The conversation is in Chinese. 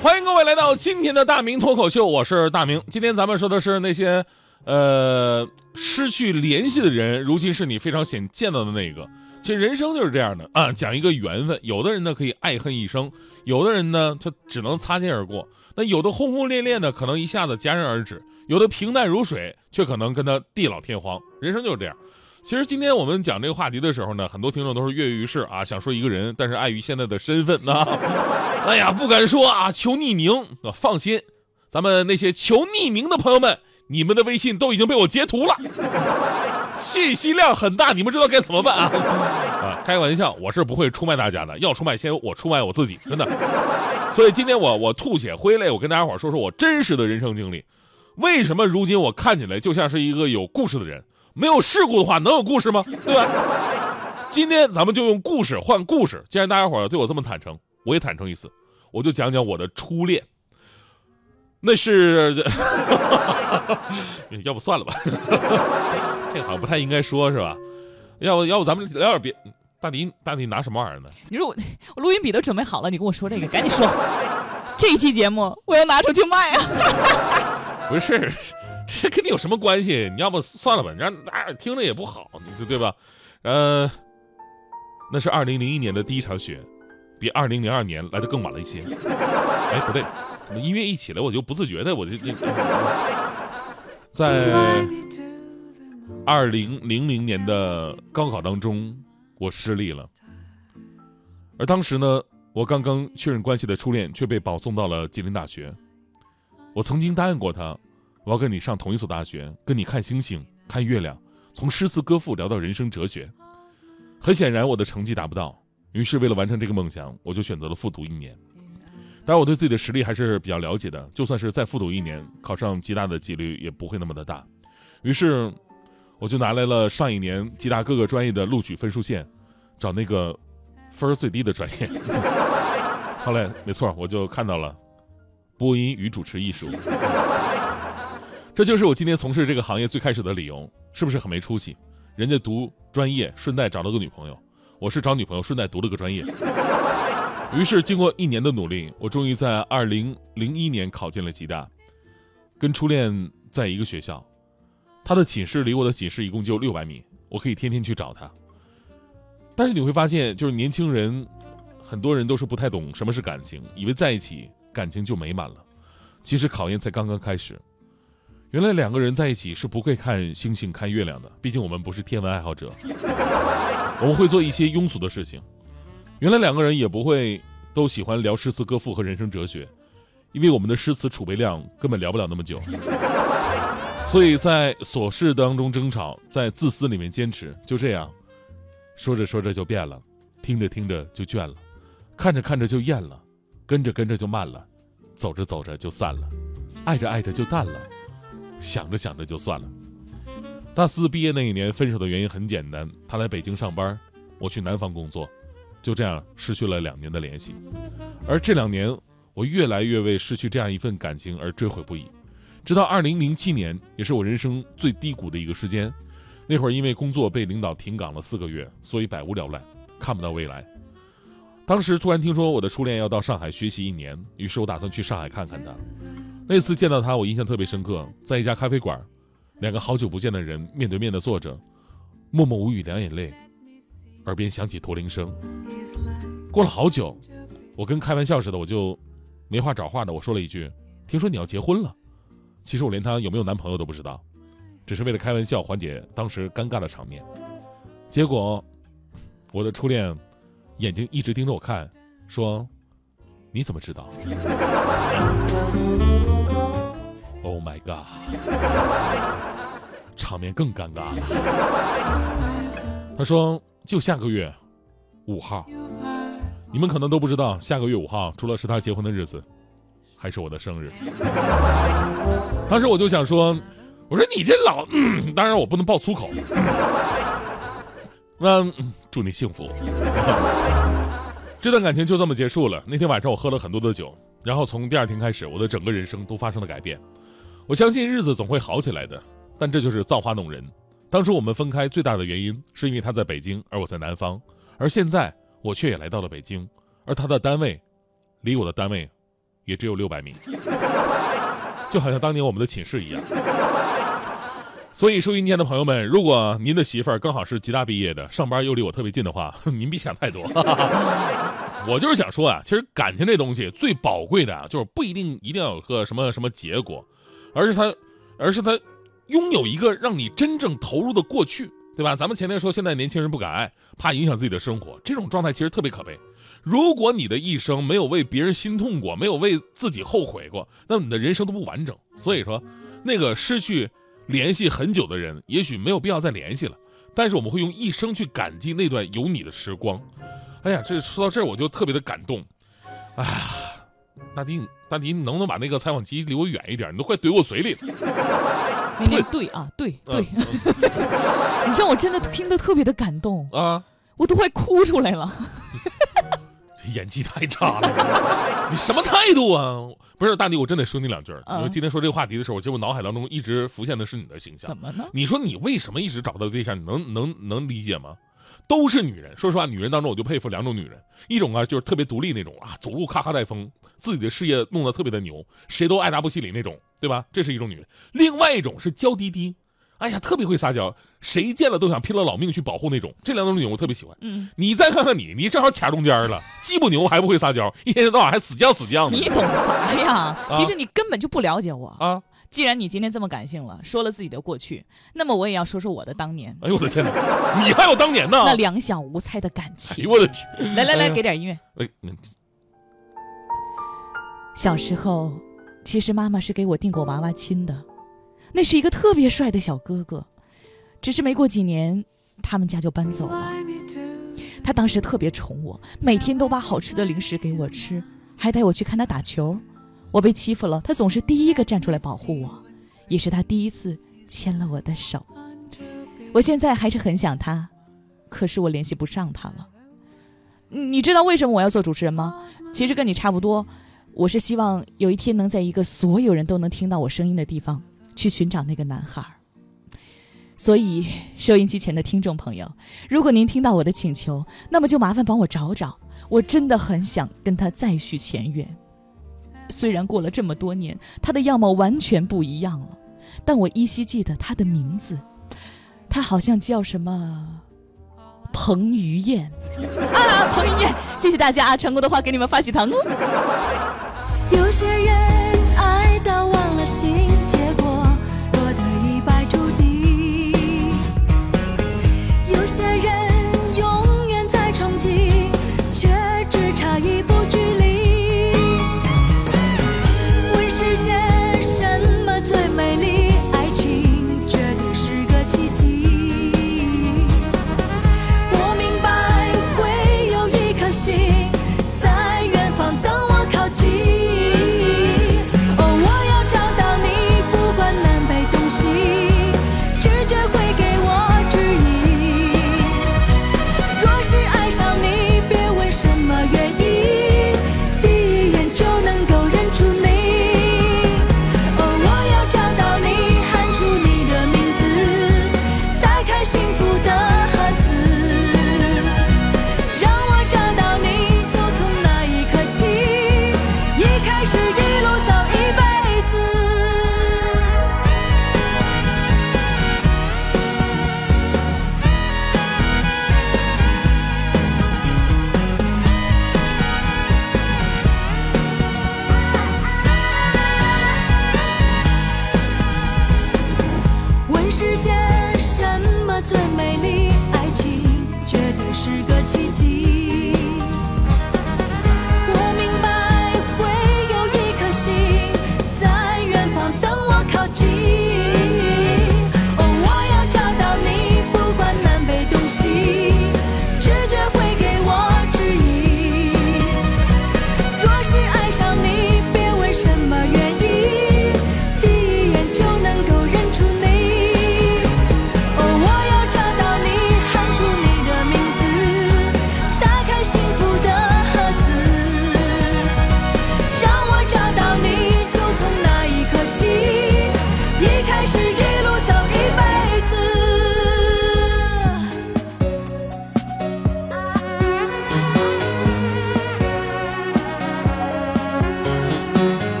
欢迎各位来到今天的大明脱口秀，我是大明。今天咱们说的是那些，呃，失去联系的人，如今是你非常想见到的那个。其实人生就是这样的啊，讲一个缘分。有的人呢可以爱恨一生，有的人呢他只能擦肩而过。那有的轰轰烈烈的，可能一下子戛然而止；有的平淡如水，却可能跟他地老天荒。人生就是这样。其实今天我们讲这个话题的时候呢，很多听众都是跃跃欲试啊，想说一个人，但是碍于现在的身份呢，哎呀，不敢说啊，求匿名。放心，咱们那些求匿名的朋友们，你们的微信都已经被我截图了，信息量很大，你们知道该怎么办啊？啊，开玩笑，我是不会出卖大家的，要出卖先我出卖我自己，真的。所以今天我我吐血挥泪，我跟大家伙说说我真实的人生经历。为什么如今我看起来就像是一个有故事的人？没有事故的话，能有故事吗？对吧？今天咱们就用故事换故事。既然大家伙对我这么坦诚，我也坦诚一次，我就讲讲我的初恋。那是，要不算了吧？这个好像不太应该说，是吧？要不要不咱们聊点别？大迪，大迪拿什么玩意儿呢？你说我，我录音笔都准备好了，你跟我说这个，赶紧说。这一期节目我要拿出去卖啊！不是。这跟你有什么关系？你要不算了吧，你让大家听着也不好，对对吧？呃，那是二零零一年的第一场雪，比二零零二年来的更晚了一些。哎，不对，怎么音乐一起来我就不自觉的我就在二零零零年的高考当中，我失利了。而当时呢，我刚刚确认关系的初恋却被保送到了吉林大学。我曾经答应过他。我要跟你上同一所大学，跟你看星星、看月亮，从诗词歌赋聊到人生哲学。很显然，我的成绩达不到，于是为了完成这个梦想，我就选择了复读一年。当然，我对自己的实力还是比较了解的，就算是再复读一年，考上吉大的几率也不会那么的大。于是，我就拿来了上一年吉大各个专业的录取分数线，找那个分儿最低的专业。后来，没错，我就看到了播音与主持艺术。这就是我今天从事这个行业最开始的理由，是不是很没出息？人家读专业，顺带找了个女朋友；我是找女朋友，顺带读了个专业。于是经过一年的努力，我终于在二零零一年考进了吉大，跟初恋在一个学校。他的寝室离我的寝室一共就六百米，我可以天天去找他。但是你会发现，就是年轻人，很多人都是不太懂什么是感情，以为在一起感情就美满了。其实考验才刚刚开始。原来两个人在一起是不会看星星、看月亮的，毕竟我们不是天文爱好者。我们会做一些庸俗的事情。原来两个人也不会都喜欢聊诗词歌赋和人生哲学，因为我们的诗词储备量根本聊不了那么久。所以在琐事当中争吵，在自私里面坚持，就这样，说着说着就变了，听着听着就倦了，看着看着就厌了，跟着跟着就慢了，走着走着就散了，爱着爱着就淡了。想着想着就算了。大四毕业那一年，分手的原因很简单，他来北京上班，我去南方工作，就这样失去了两年的联系。而这两年，我越来越为失去这样一份感情而追悔不已。直到二零零七年，也是我人生最低谷的一个时间，那会儿因为工作被领导停岗了四个月，所以百无聊赖，看不到未来。当时突然听说我的初恋要到上海学习一年，于是我打算去上海看看他。那次见到他，我印象特别深刻，在一家咖啡馆，两个好久不见的人面对面的坐着，默默无语，两眼泪，耳边响起驼铃声。过了好久，我跟开玩笑似的，我就没话找话的，我说了一句：“听说你要结婚了。”其实我连他有没有男朋友都不知道，只是为了开玩笑缓解当时尴尬的场面。结果，我的初恋眼睛一直盯着我看，说：“你怎么知道？” Oh my god！场面更尴尬了。他说：“就下个月五号，你们可能都不知道，下个月五号除了是他结婚的日子，还是我的生日。当时我就想说，我说你这老……当然我不能爆粗口。那、祝你幸福。这段感情就这么结束了。那天晚上我喝了很多的酒，然后从第二天开始，我的整个人生都发生了改变。我相信日子总会好起来的，但这就是造化弄人。当初我们分开最大的原因，是因为他在北京，而我在南方，而现在我却也来到了北京，而他的单位，离我的单位，也只有六百米，就好像当年我们的寝室一样。所以，收音机前的朋友们，如果您的媳妇儿刚好是吉大毕业的，上班又离我特别近的话，您别想太多。我就是想说啊，其实感情这东西最宝贵的啊，就是不一定一定要有个什么什么结果，而是他，而是他拥有一个让你真正投入的过去，对吧？咱们前面说现在年轻人不敢爱，怕影响自己的生活，这种状态其实特别可悲。如果你的一生没有为别人心痛过，没有为自己后悔过，那你的人生都不完整。所以说，那个失去联系很久的人，也许没有必要再联系了，但是我们会用一生去感激那段有你的时光。哎呀，这说到这儿我就特别的感动。哎呀，大迪，大迪，你能不能把那个采访机离我远一点？你都快怼我嘴里了。那天对啊，对对，嗯 你知道我真的听得特别的感动，啊，我都快哭出来了。这演技太差了，你什么态度啊？不是大迪，我真得说你两句因为今天说这个话题的时候，其实我脑海当中一直浮现的是你的形象怎。么呢？你说你为什么一直找不到对象？你能能能理解吗？都是女人，说实话，女人当中我就佩服两种女人，一种啊就是特别独立那种啊，走路咔咔带风，自己的事业弄得特别的牛，谁都爱答不理那种，对吧？这是一种女人。另外一种是娇滴滴，哎呀，特别会撒娇，谁见了都想拼了老命去保护那种。这两种女人我特别喜欢。嗯，你再看看你，你正好卡中间了，既不牛还不会撒娇，一天到晚还死犟死犟的你懂啥呀？其实你根本就不了解我。啊！既然你今天这么感性了，说了自己的过去，那么我也要说说我的当年，哎呦我的天哪，你还有当年呢？那两小无猜的感哎情呦。我的天！来来来，哎给点音乐。小时候，其实妈妈是给我订过娃娃亲的，那是一个特别帅的小哥哥，只是没过几年，他们家就搬走了。他当时特别宠我，每天都把好吃的零食给我吃，还带我去看他打球。我被欺负了，他总是第一个站出来保护我，也是他第一次牵了我的手。我现在还是很想他，可是我联系不上他了。你知道为什么我要做主持人吗？其实跟你差不多，我是希望有一天能在一个所有人都能听到我声音的地方，去寻找那个男孩。所以，收音机前的听众朋友，如果您听到我的请求，那么就麻烦帮我找找，我真的很想跟他再续前缘。虽然过了这么多年，他的样貌完全不一样了，但我依稀记得他的名字，他好像叫什么彭于晏啊，彭于晏，谢谢大家啊，成功的话给你们发喜糖哦。有些